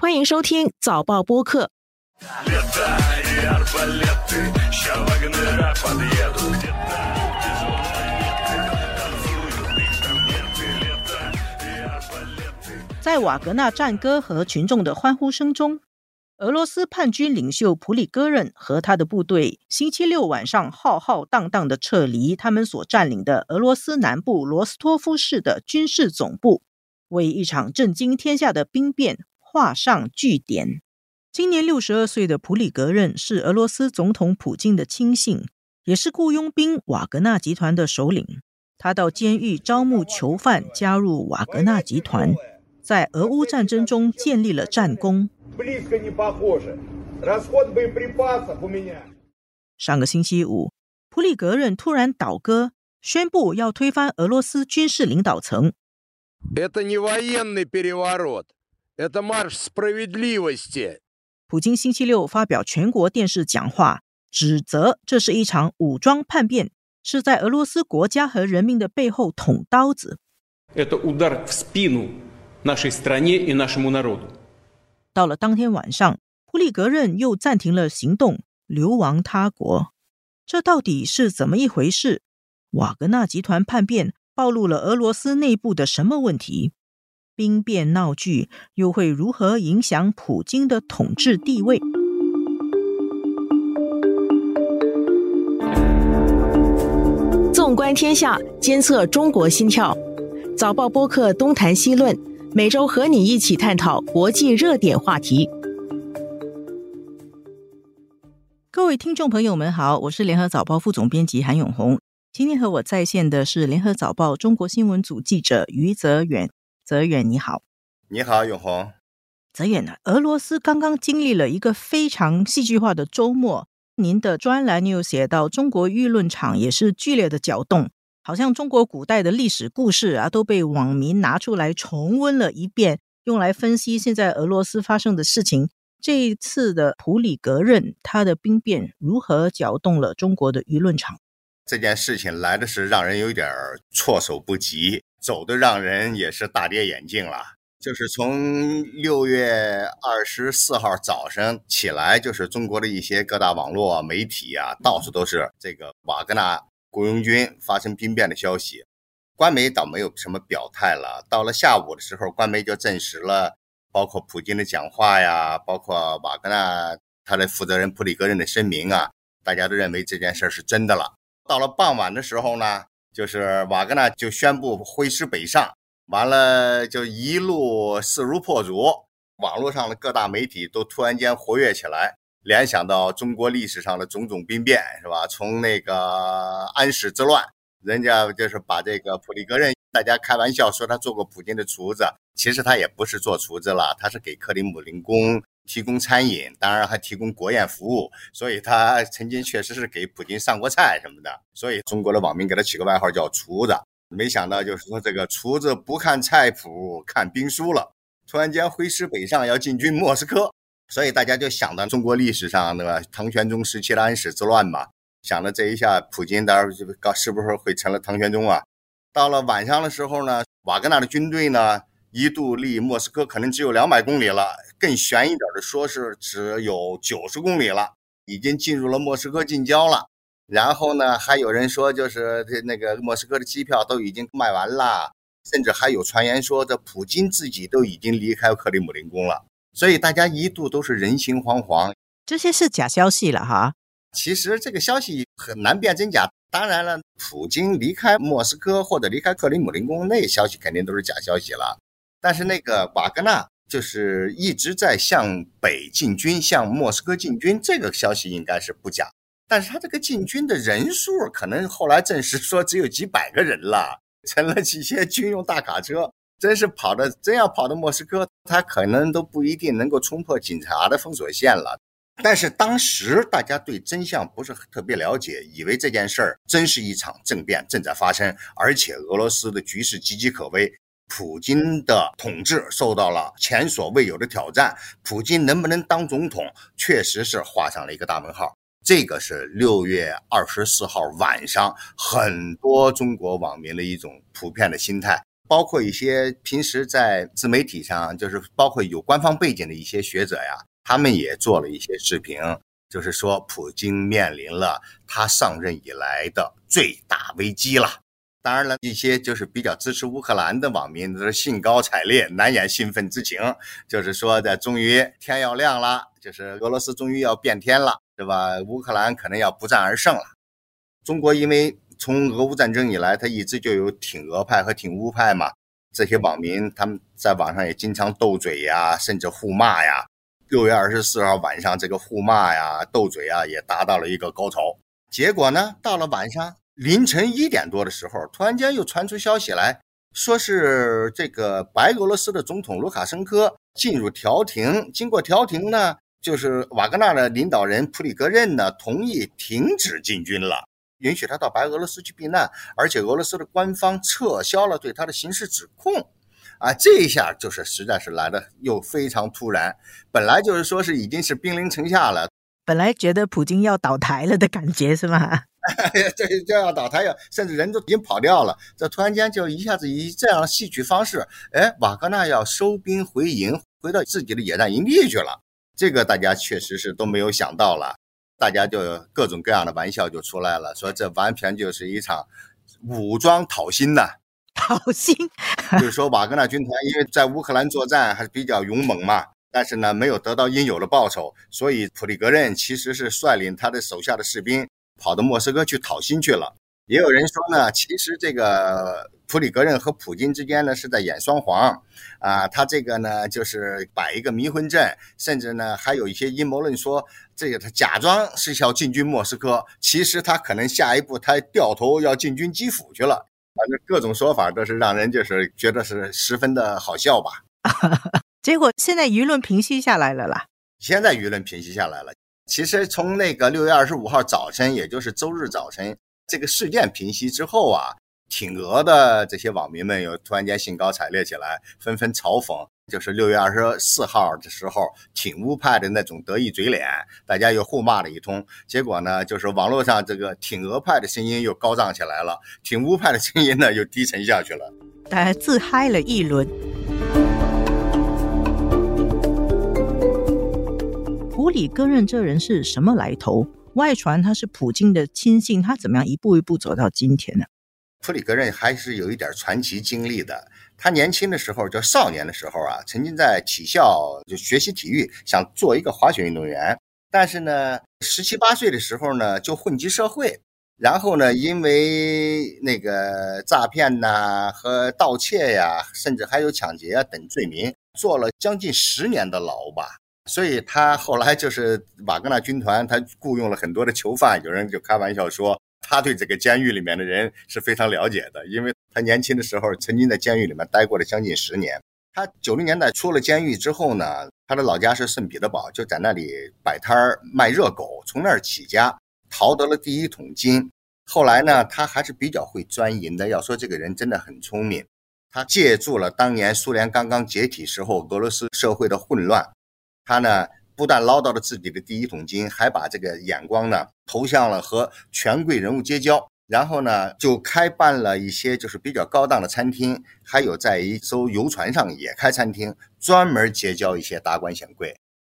欢迎收听早报播客。在瓦格纳战歌和群众的欢呼声中，俄罗斯叛军领袖普里戈任和他的部队星期六晚上浩浩荡荡的撤离他们所占领的俄罗斯南部罗斯托夫市的军事总部，为一场震惊天下的兵变画上句点。今年六十二岁的普里格任是俄罗斯总统普京的亲信，也是雇佣兵瓦格纳集团的首领。他到监狱招募囚犯加入瓦格纳集团。在俄乌战争中建立了战功。上个星期五，普里格任突然倒戈，宣布要推翻俄罗斯军事领导层。普京星期六发表全国电视讲话，指责这是一场武装叛变，是在俄罗斯国家和人民的背后捅刀子。到了当天晚上，普里格任又暂停了行动，流亡他国。这到底是怎么一回事？瓦格纳集团叛变暴露了俄罗斯内部的什么问题？兵变闹剧又会如何影响普京的统治地位？纵观天下，监测中国心跳。早报播客东谈西论。每周和你一起探讨国际热点话题。各位听众朋友们好，我是联合早报副总编辑韩永红。今天和我在线的是联合早报中国新闻组记者于泽远。泽远你好，你好永红。泽远呢？俄罗斯刚刚经历了一个非常戏剧化的周末。您的专栏你有写到，中国舆论场也是剧烈的搅动。好像中国古代的历史故事啊，都被网民拿出来重温了一遍，用来分析现在俄罗斯发生的事情。这一次的普里格任他的兵变如何搅动了中国的舆论场？这件事情来的是让人有点措手不及，走的让人也是大跌眼镜了。就是从六月二十四号早上起来，就是中国的一些各大网络媒体啊，到处都是这个瓦格纳。雇佣军发生兵变的消息，官媒倒没有什么表态了。到了下午的时候，官媒就证实了，包括普京的讲话呀，包括瓦格纳他的负责人普里戈任的声明啊，大家都认为这件事是真的了。到了傍晚的时候呢，就是瓦格纳就宣布挥师北上，完了就一路势如破竹，网络上的各大媒体都突然间活跃起来。联想到中国历史上的种种兵变，是吧？从那个安史之乱，人家就是把这个普里戈任，大家开玩笑说他做过普京的厨子，其实他也不是做厨子了，他是给克里姆林宫提供餐饮，当然还提供国宴服务，所以他曾经确实是给普京上过菜什么的。所以中国的网民给他起个外号叫厨子。没想到就是说这个厨子不看菜谱，看兵书了，突然间挥师北上要进军莫斯科。所以大家就想到中国历史上那个唐玄宗时期的安史之乱嘛，想着这一下普京到时候是不是会成了唐玄宗啊？到了晚上的时候呢，瓦格纳的军队呢一度离莫斯科可能只有两百公里了，更悬一点的说是只有九十公里了，已经进入了莫斯科近郊了。然后呢，还有人说就是这那个莫斯科的机票都已经卖完了，甚至还有传言说这普京自己都已经离开克里姆林宫了。所以大家一度都是人心惶惶，这些是假消息了哈。其实这个消息很难辨真假。当然了，普京离开莫斯科或者离开克里姆林宫，那消息肯定都是假消息了。但是那个瓦格纳就是一直在向北进军，向莫斯科进军，这个消息应该是不假。但是他这个进军的人数，可能后来证实说只有几百个人了，成了几些军用大卡车。真是跑的，真要跑到莫斯科，他可能都不一定能够冲破警察的封锁线了。但是当时大家对真相不是特别了解，以为这件事儿真是一场政变正在发生，而且俄罗斯的局势岌岌可危，普京的统治受到了前所未有的挑战，普京能不能当总统，确实是画上了一个大问号。这个是六月二十四号晚上很多中国网民的一种普遍的心态。包括一些平时在自媒体上，就是包括有官方背景的一些学者呀，他们也做了一些视频，就是说普京面临了他上任以来的最大危机了。当然了，一些就是比较支持乌克兰的网民都是兴高采烈、难掩兴奋之情，就是说的终于天要亮了，就是俄罗斯终于要变天了，对吧？乌克兰可能要不战而胜了。中国因为从俄乌战争以来，它一直就有挺俄派和挺乌派嘛，这些网民他们在网上也经常斗嘴呀，甚至互骂呀。六月二十四号晚上，这个互骂呀、斗嘴啊也达到了一个高潮。结果呢，到了晚上。凌晨一点多的时候，突然间又传出消息来说是这个白俄罗斯的总统卢卡申科进入调停，经过调停呢，就是瓦格纳的领导人普里戈任呢同意停止进军了，允许他到白俄罗斯去避难，而且俄罗斯的官方撤销了对他的刑事指控，啊，这一下就是实在是来的又非常突然，本来就是说是已经是兵临城下了，本来觉得普京要倒台了的感觉是吗？这这要倒台，要甚至人都已经跑掉了。这突然间就一下子以这样的戏曲方式，哎，瓦格纳要收兵回营，回到自己的野战营地去了。这个大家确实是都没有想到了，大家就各种各样的玩笑就出来了，说这完全就是一场武装讨薪呐。讨薪，就是说瓦格纳军团因为在乌克兰作战还是比较勇猛嘛，但是呢没有得到应有的报酬，所以普里格任其实是率领他的手下的士兵。跑到莫斯科去讨薪去了，也有人说呢，其实这个普里格任和普京之间呢是在演双簧，啊，他这个呢就是摆一个迷魂阵，甚至呢还有一些阴谋论说，这个他假装是要进军莫斯科，其实他可能下一步他掉头要进军基辅去了，反正各种说法都是让人就是觉得是十分的好笑吧。结果现在舆论平息下来了啦，现在舆论平息下来了。其实从那个六月二十五号早晨，也就是周日早晨，这个事件平息之后啊，挺俄的这些网民们又突然间兴高采烈起来，纷纷嘲讽，就是六月二十四号的时候，挺乌派的那种得意嘴脸，大家又互骂了一通。结果呢，就是网络上这个挺俄派的声音又高涨起来了，挺乌派的声音呢又低沉下去了，大家自嗨了一轮。普里戈任这人是什么来头？外传他是普京的亲信，他怎么样一步一步走到今天呢？普里戈任还是有一点传奇经历的。他年轻的时候，就少年的时候啊，曾经在体校就学习体育，想做一个滑雪运动员。但是呢，十七八岁的时候呢，就混迹社会，然后呢，因为那个诈骗呐和盗窃呀，甚至还有抢劫啊等罪名，坐了将近十年的牢吧。所以他后来就是瓦格纳军团，他雇佣了很多的囚犯。有人就开玩笑说，他对这个监狱里面的人是非常了解的，因为他年轻的时候曾经在监狱里面待过了将近十年。他九零年代出了监狱之后呢，他的老家是圣彼得堡，就在那里摆摊卖热狗，从那儿起家，淘得了第一桶金。后来呢，他还是比较会钻营的。要说这个人真的很聪明，他借助了当年苏联刚刚解体时候俄罗斯社会的混乱。他呢，不但捞到了自己的第一桶金，还把这个眼光呢投向了和权贵人物结交，然后呢，就开办了一些就是比较高档的餐厅，还有在一艘游船上也开餐厅，专门结交一些达官显贵。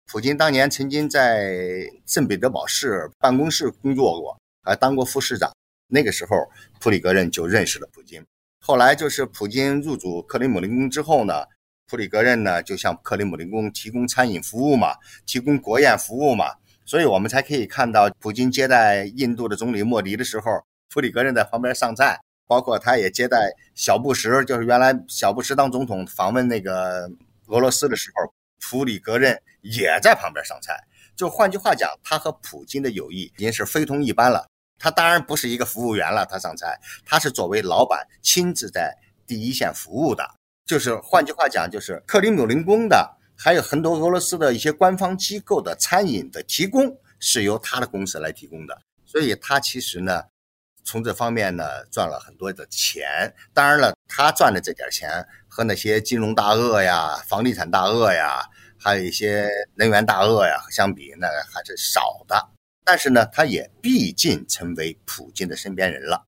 普京当年曾经在圣彼得堡市办公室工作过，还当过副市长。那个时候，普里戈任就认识了普京。后来就是普京入主克里姆林宫之后呢。普里格任呢，就向克里姆林宫提供餐饮服务嘛，提供国宴服务嘛，所以我们才可以看到普京接待印度的总理莫迪的时候，普里格任在旁边上菜，包括他也接待小布什，就是原来小布什当总统访问那个俄罗斯的时候，普里格任也在旁边上菜。就换句话讲，他和普京的友谊已经是非同一般了。他当然不是一个服务员了，他上菜，他是作为老板亲自在第一线服务的。就是换句话讲，就是克里姆林宫的，还有很多俄罗斯的一些官方机构的餐饮的提供是由他的公司来提供的，所以他其实呢，从这方面呢赚了很多的钱。当然了，他赚的这点钱和那些金融大鳄呀、房地产大鳄呀，还有一些能源大鳄呀相比，那还是少的。但是呢，他也毕竟成为普京的身边人了。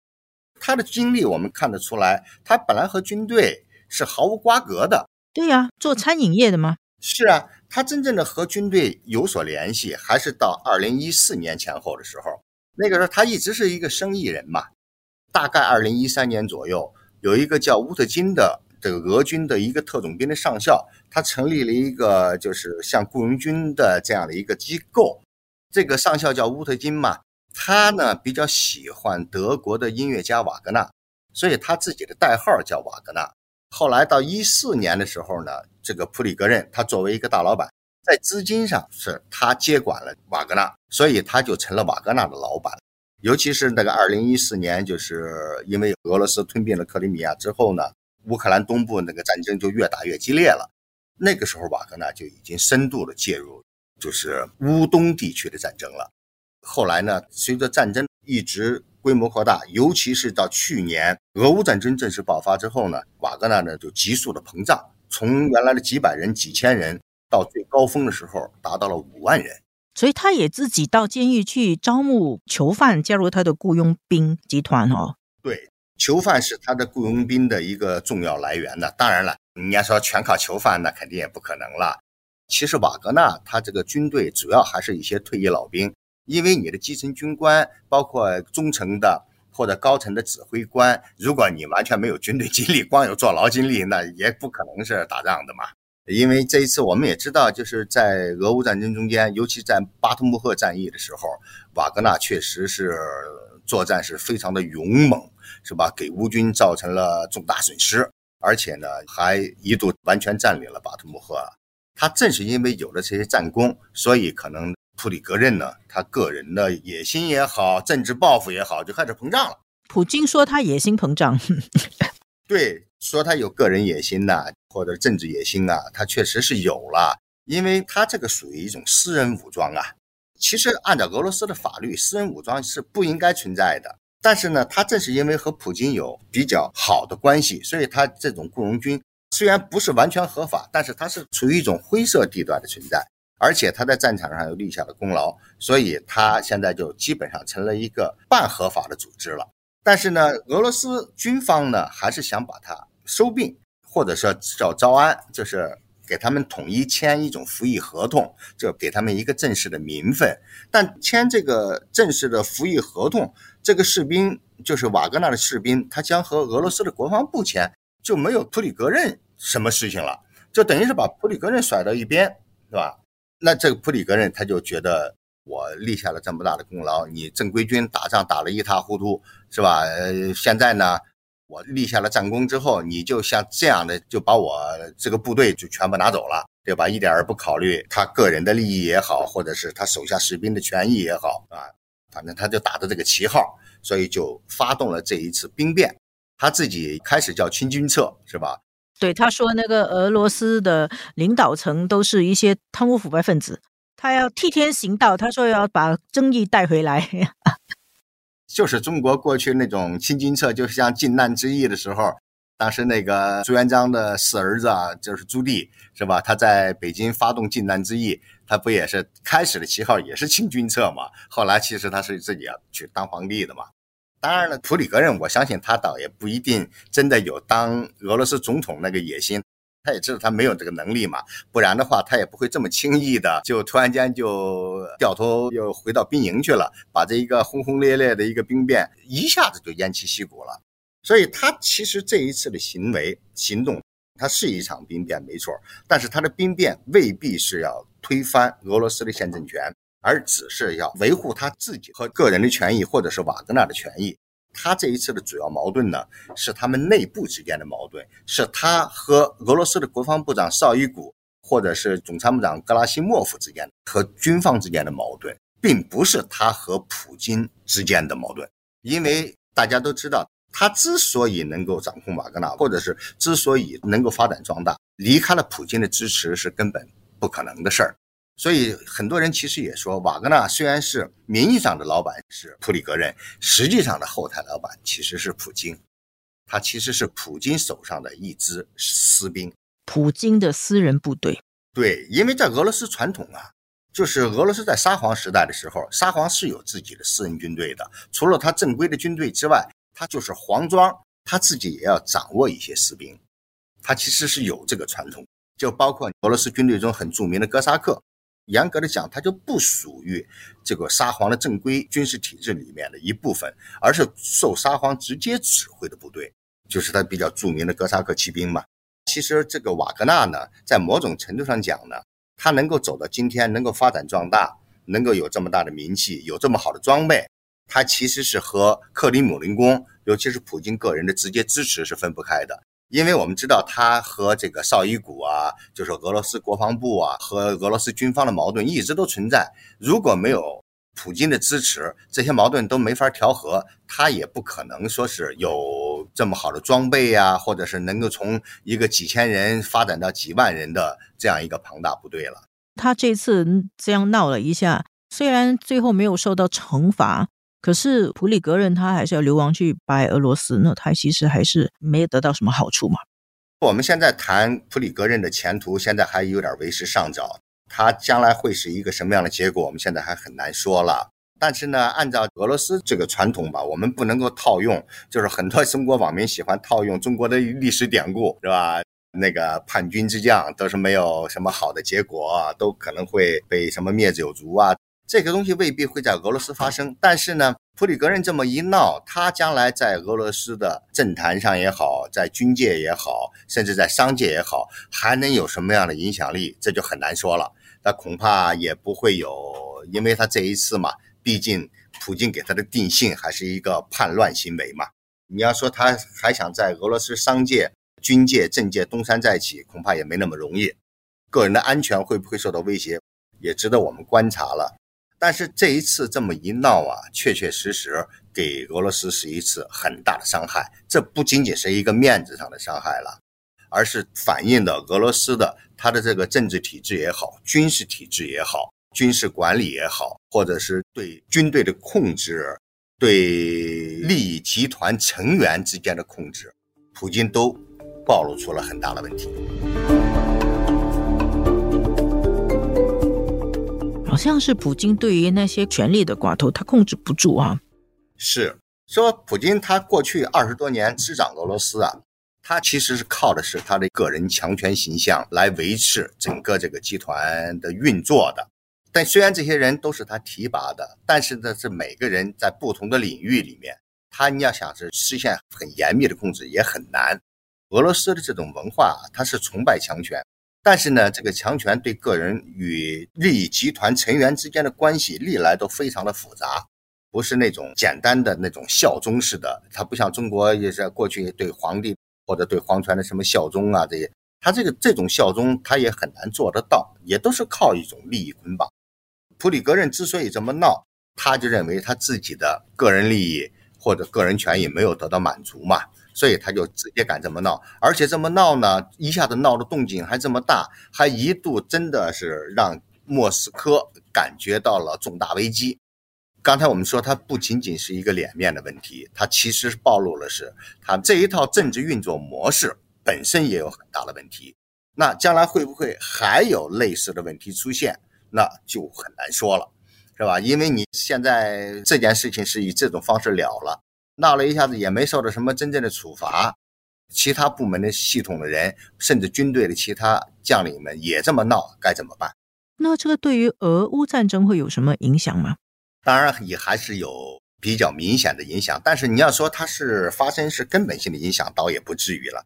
他的经历我们看得出来，他本来和军队。是毫无瓜葛的。对呀，做餐饮业的吗？是啊，他真正的和军队有所联系，还是到二零一四年前后的时候。那个时候他一直是一个生意人嘛。大概二零一三年左右，有一个叫乌特金的这个俄军的一个特种兵的上校，他成立了一个就是像雇佣军的这样的一个机构。这个上校叫乌特金嘛，他呢比较喜欢德国的音乐家瓦格纳，所以他自己的代号叫瓦格纳。后来到一四年的时候呢，这个普里格任他作为一个大老板，在资金上是他接管了瓦格纳，所以他就成了瓦格纳的老板。尤其是那个二零一四年，就是因为俄罗斯吞并了克里米亚之后呢，乌克兰东部那个战争就越打越激烈了。那个时候，瓦格纳就已经深度的介入，就是乌东地区的战争了。后来呢，随着战争一直规模扩大，尤其是到去年俄乌战争正式爆发之后呢，瓦格纳呢就急速的膨胀，从原来的几百人、几千人，到最高峰的时候达到了五万人。所以他也自己到监狱去招募囚犯，加入他的雇佣兵集团哦。对，囚犯是他的雇佣兵的一个重要来源呢。当然了，你要说全靠囚犯，那肯定也不可能了。其实瓦格纳他这个军队主要还是一些退役老兵，因为你的基层军官，包括中层的或者高层的指挥官，如果你完全没有军队经历，光有坐牢经历，那也不可能是打仗的嘛。因为这一次我们也知道，就是在俄乌战争中间，尤其在巴图穆赫战役的时候，瓦格纳确实是作战是非常的勇猛，是吧？给乌军造成了重大损失，而且呢，还一度完全占领了巴图穆赫。他正是因为有了这些战功，所以可能普里格任呢，他个人的野心也好，政治抱负也好，就开始膨胀了。普京说他野心膨胀，对，说他有个人野心呐。或者政治野心啊，他确实是有了，因为他这个属于一种私人武装啊。其实按照俄罗斯的法律，私人武装是不应该存在的。但是呢，他正是因为和普京有比较好的关系，所以他这种雇佣军虽然不是完全合法，但是他是处于一种灰色地段的存在。而且他在战场上又立下了功劳，所以他现在就基本上成了一个半合法的组织了。但是呢，俄罗斯军方呢还是想把它收并。或者说叫招安，就是给他们统一签一种服役合同，就给他们一个正式的名分。但签这个正式的服役合同，这个士兵就是瓦格纳的士兵，他将和俄罗斯的国防部签，就没有普里格任什么事情了，就等于是把普里格任甩到一边，是吧？那这个普里格任他就觉得我立下了这么大的功劳，你正规军打仗打得一塌糊涂，是吧？呃，现在呢？我立下了战功之后，你就像这样的就把我这个部队就全部拿走了，对吧？一点儿不考虑他个人的利益也好，或者是他手下士兵的权益也好啊，反正他就打着这个旗号，所以就发动了这一次兵变。他自己开始叫清君侧，是吧？对，他说那个俄罗斯的领导层都是一些贪污腐败分子，他要替天行道，他说要把正义带回来。就是中国过去那种清君侧，就像靖难之役的时候，当时那个朱元璋的四儿子啊，就是朱棣，是吧？他在北京发动靖难之役，他不也是开始的旗号也是清君侧嘛？后来其实他是自己要去当皇帝的嘛。当然了，普里格任，我相信他倒也不一定真的有当俄罗斯总统那个野心。他也知道他没有这个能力嘛，不然的话他也不会这么轻易的就突然间就掉头又回到兵营去了，把这一个轰轰烈烈的一个兵变一下子就偃旗息鼓了。所以他其实这一次的行为行动，他是一场兵变没错，但是他的兵变未必是要推翻俄罗斯的现政权，而只是要维护他自己和个人的权益，或者是瓦格纳的权益。他这一次的主要矛盾呢，是他们内部之间的矛盾，是他和俄罗斯的国防部长绍伊古，或者是总参谋长格拉西莫夫之间和军方之间的矛盾，并不是他和普京之间的矛盾。因为大家都知道，他之所以能够掌控瓦格纳，或者是之所以能够发展壮大，离开了普京的支持是根本不可能的事儿。所以很多人其实也说，瓦格纳虽然是名义上的老板是普里格任，实际上的后台老板其实是普京，他其实是普京手上的一支私兵，普京的私人部队。对，因为在俄罗斯传统啊，就是俄罗斯在沙皇时代的时候，沙皇是有自己的私人军队的，除了他正规的军队之外，他就是皇庄，他自己也要掌握一些士兵。他其实是有这个传统，就包括俄罗斯军队中很著名的哥萨克。严格的讲，它就不属于这个沙皇的正规军事体制里面的一部分，而是受沙皇直接指挥的部队，就是他比较著名的哥萨克骑兵嘛。其实这个瓦格纳呢，在某种程度上讲呢，他能够走到今天，能够发展壮大，能够有这么大的名气，有这么好的装备，他其实是和克里姆林宫，尤其是普京个人的直接支持是分不开的。因为我们知道，他和这个绍伊古啊，就是俄罗斯国防部啊，和俄罗斯军方的矛盾一直都存在。如果没有普京的支持，这些矛盾都没法调和，他也不可能说是有这么好的装备呀，或者是能够从一个几千人发展到几万人的这样一个庞大部队了。他这次这样闹了一下，虽然最后没有受到惩罚。可是普里格人他还是要流亡去白俄罗斯，那他其实还是没有得到什么好处嘛。我们现在谈普里格人的前途，现在还有点为时尚早，他将来会是一个什么样的结果，我们现在还很难说了。但是呢，按照俄罗斯这个传统吧，我们不能够套用，就是很多中国网民喜欢套用中国的历史典故，是吧？那个叛军之将都是没有什么好的结果，都可能会被什么灭子有族啊。这个东西未必会在俄罗斯发生，但是呢，普里格人这么一闹，他将来在俄罗斯的政坛上也好，在军界也好，甚至在商界也好，还能有什么样的影响力，这就很难说了。那恐怕也不会有，因为他这一次嘛，毕竟普京给他的定性还是一个叛乱行为嘛。你要说他还想在俄罗斯商界、军界、政界东山再起，恐怕也没那么容易。个人的安全会不会受到威胁，也值得我们观察了。但是这一次这么一闹啊，确确实实给俄罗斯是一次很大的伤害。这不仅仅是一个面子上的伤害了，而是反映的俄罗斯的它的这个政治体制也好，军事体制也好，军事管理也好，或者是对军队的控制，对利益集团成员之间的控制，普京都暴露出了很大的问题。好像是普京对于那些权力的寡头，他控制不住啊。是说普京他过去二十多年执掌俄罗斯啊，他其实是靠的是他的个人强权形象来维持整个这个集团的运作的。但虽然这些人都是他提拔的，但是呢，是每个人在不同的领域里面，他你要想是实现很严密的控制也很难。俄罗斯的这种文化，它是崇拜强权。但是呢，这个强权对个人与利益集团成员之间的关系历来都非常的复杂，不是那种简单的那种效忠式的。它不像中国也是过去对皇帝或者对皇权的什么效忠啊这些，他这个这种效忠他也很难做得到，也都是靠一种利益捆绑。普里格任之所以这么闹，他就认为他自己的个人利益或者个人权益没有得到满足嘛。所以他就直接敢这么闹，而且这么闹呢，一下子闹的动静还这么大，还一度真的是让莫斯科感觉到了重大危机。刚才我们说，它不仅仅是一个脸面的问题，它其实暴露了是它这一套政治运作模式本身也有很大的问题。那将来会不会还有类似的问题出现，那就很难说了，是吧？因为你现在这件事情是以这种方式了了。闹了一下子也没受到什么真正的处罚，其他部门的系统的人，甚至军队的其他将领们也这么闹，该怎么办？那这个对于俄乌战争会有什么影响吗？当然也还是有比较明显的影响，但是你要说它是发生是根本性的影响，倒也不至于了。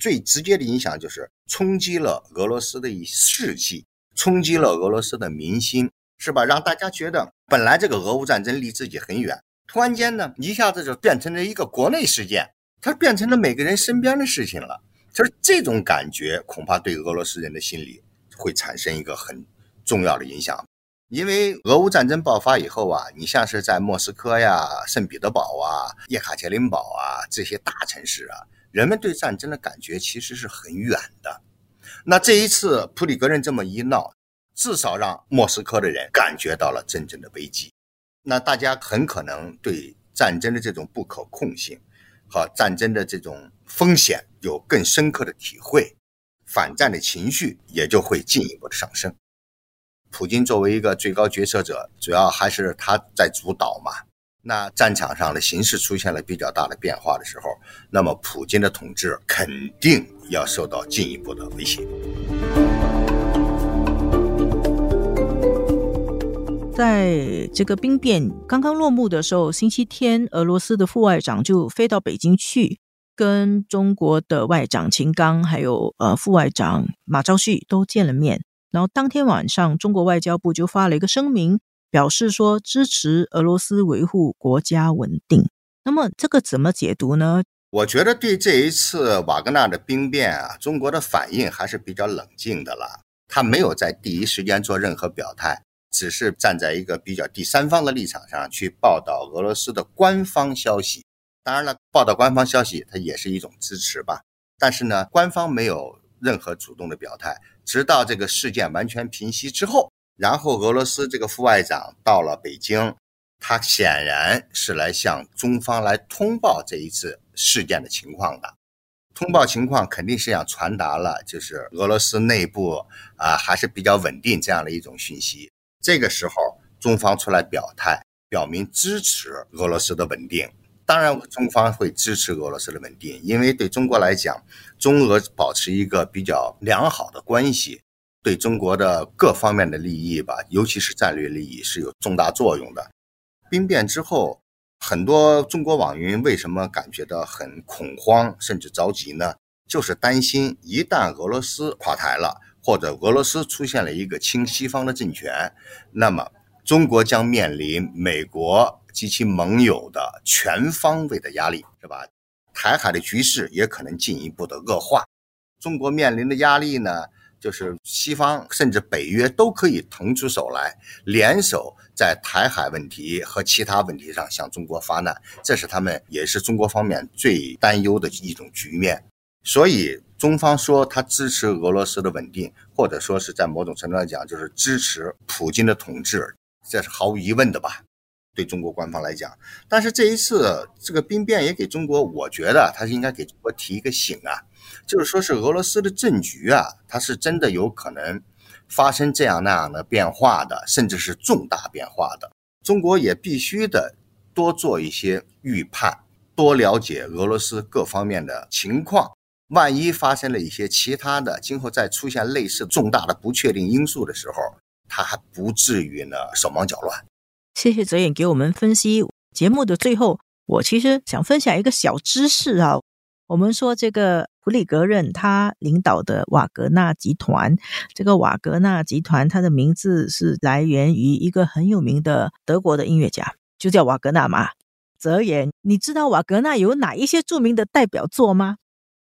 最直接的影响就是冲击了俄罗斯的士气，冲击了俄罗斯的民心，是吧？让大家觉得本来这个俄乌战争离自己很远。突然间呢，一下子就变成了一个国内事件，它变成了每个人身边的事情了。就是这种感觉，恐怕对俄罗斯人的心理会产生一个很重要的影响。因为俄乌战争爆发以后啊，你像是在莫斯科呀、圣彼得堡啊、叶卡捷琳堡啊这些大城市啊，人们对战争的感觉其实是很远的。那这一次普里格人这么一闹，至少让莫斯科的人感觉到了真正的危机。那大家很可能对战争的这种不可控性和战争的这种风险有更深刻的体会，反战的情绪也就会进一步的上升。普京作为一个最高决策者，主要还是他在主导嘛。那战场上的形势出现了比较大的变化的时候，那么普京的统治肯定要受到进一步的威胁。在这个兵变刚刚落幕的时候，星期天，俄罗斯的副外长就飞到北京去，跟中国的外长秦刚还有呃副外长马朝旭都见了面。然后当天晚上，中国外交部就发了一个声明，表示说支持俄罗斯维护国家稳定。那么这个怎么解读呢？我觉得对这一次瓦格纳的兵变啊，中国的反应还是比较冷静的了。他没有在第一时间做任何表态。只是站在一个比较第三方的立场上去报道俄罗斯的官方消息，当然了，报道官方消息它也是一种支持吧。但是呢，官方没有任何主动的表态，直到这个事件完全平息之后，然后俄罗斯这个副外长到了北京，他显然是来向中方来通报这一次事件的情况的。通报情况肯定是想传达了，就是俄罗斯内部啊还是比较稳定这样的一种讯息。这个时候，中方出来表态，表明支持俄罗斯的稳定。当然，中方会支持俄罗斯的稳定，因为对中国来讲，中俄保持一个比较良好的关系，对中国的各方面的利益吧，尤其是战略利益是有重大作用的。兵变之后，很多中国网民为什么感觉到很恐慌，甚至着急呢？就是担心一旦俄罗斯垮台了。或者俄罗斯出现了一个亲西方的政权，那么中国将面临美国及其盟友的全方位的压力，是吧？台海的局势也可能进一步的恶化。中国面临的压力呢，就是西方甚至北约都可以腾出手来，联手在台海问题和其他问题上向中国发难，这是他们也是中国方面最担忧的一种局面。所以。中方说他支持俄罗斯的稳定，或者说是在某种程度上讲，就是支持普京的统治，这是毫无疑问的吧？对中国官方来讲，但是这一次这个兵变也给中国，我觉得他是应该给中国提一个醒啊，就是说是俄罗斯的政局啊，它是真的有可能发生这样那样的变化的，甚至是重大变化的。中国也必须的多做一些预判，多了解俄罗斯各方面的情况。万一发生了一些其他的，今后再出现类似重大的不确定因素的时候，他还不至于呢手忙脚乱。谢谢泽远给我们分析。节目的最后，我其实想分享一个小知识啊。我们说这个普里格任他领导的瓦格纳集团，这个瓦格纳集团它的名字是来源于一个很有名的德国的音乐家，就叫瓦格纳嘛。泽言，你知道瓦格纳有哪一些著名的代表作吗？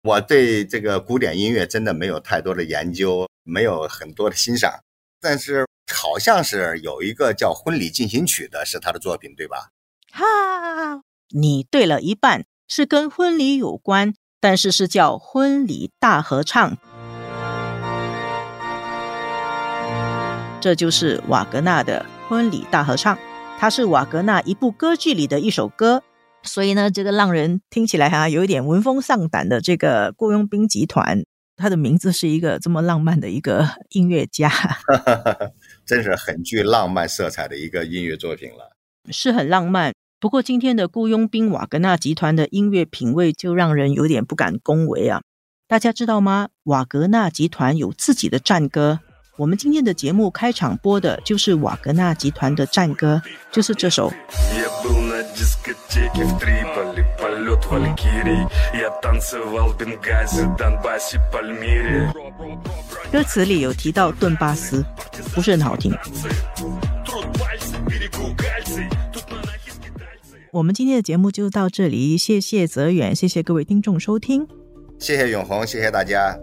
我对这个古典音乐真的没有太多的研究，没有很多的欣赏，但是好像是有一个叫《婚礼进行曲》的，是他的作品，对吧？哈，你对了一半，是跟婚礼有关，但是是叫《婚礼大合唱》，这就是瓦格纳的《婚礼大合唱》，它是瓦格纳一部歌剧里的一首歌。所以呢，这个让人听起来哈有一点闻风丧胆的这个雇佣兵集团，它的名字是一个这么浪漫的一个音乐家，真是很具浪漫色彩的一个音乐作品了。是很浪漫，不过今天的雇佣兵瓦格纳集团的音乐品味就让人有点不敢恭维啊。大家知道吗？瓦格纳集团有自己的战歌。我们今天的节目开场播的就是瓦格纳集团的战歌，就是这首。歌词里有提到顿巴斯，不是很好听。我们今天的节目就到这里，谢谢泽远，谢谢各位听众收听，谢谢永红，谢谢大家。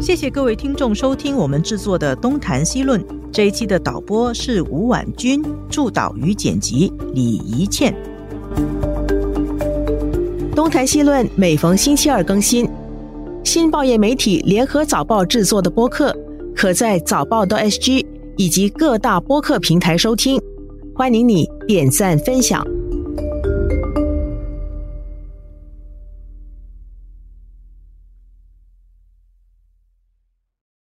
谢谢各位听众收听我们制作的《东谈西论》这一期的导播是吴婉君，助导与剪辑李怡倩。《东谈西论》每逢星期二更新，新报业媒体联合早报制作的播客，可在早报的 SG 以及各大播客平台收听。欢迎你点赞分享。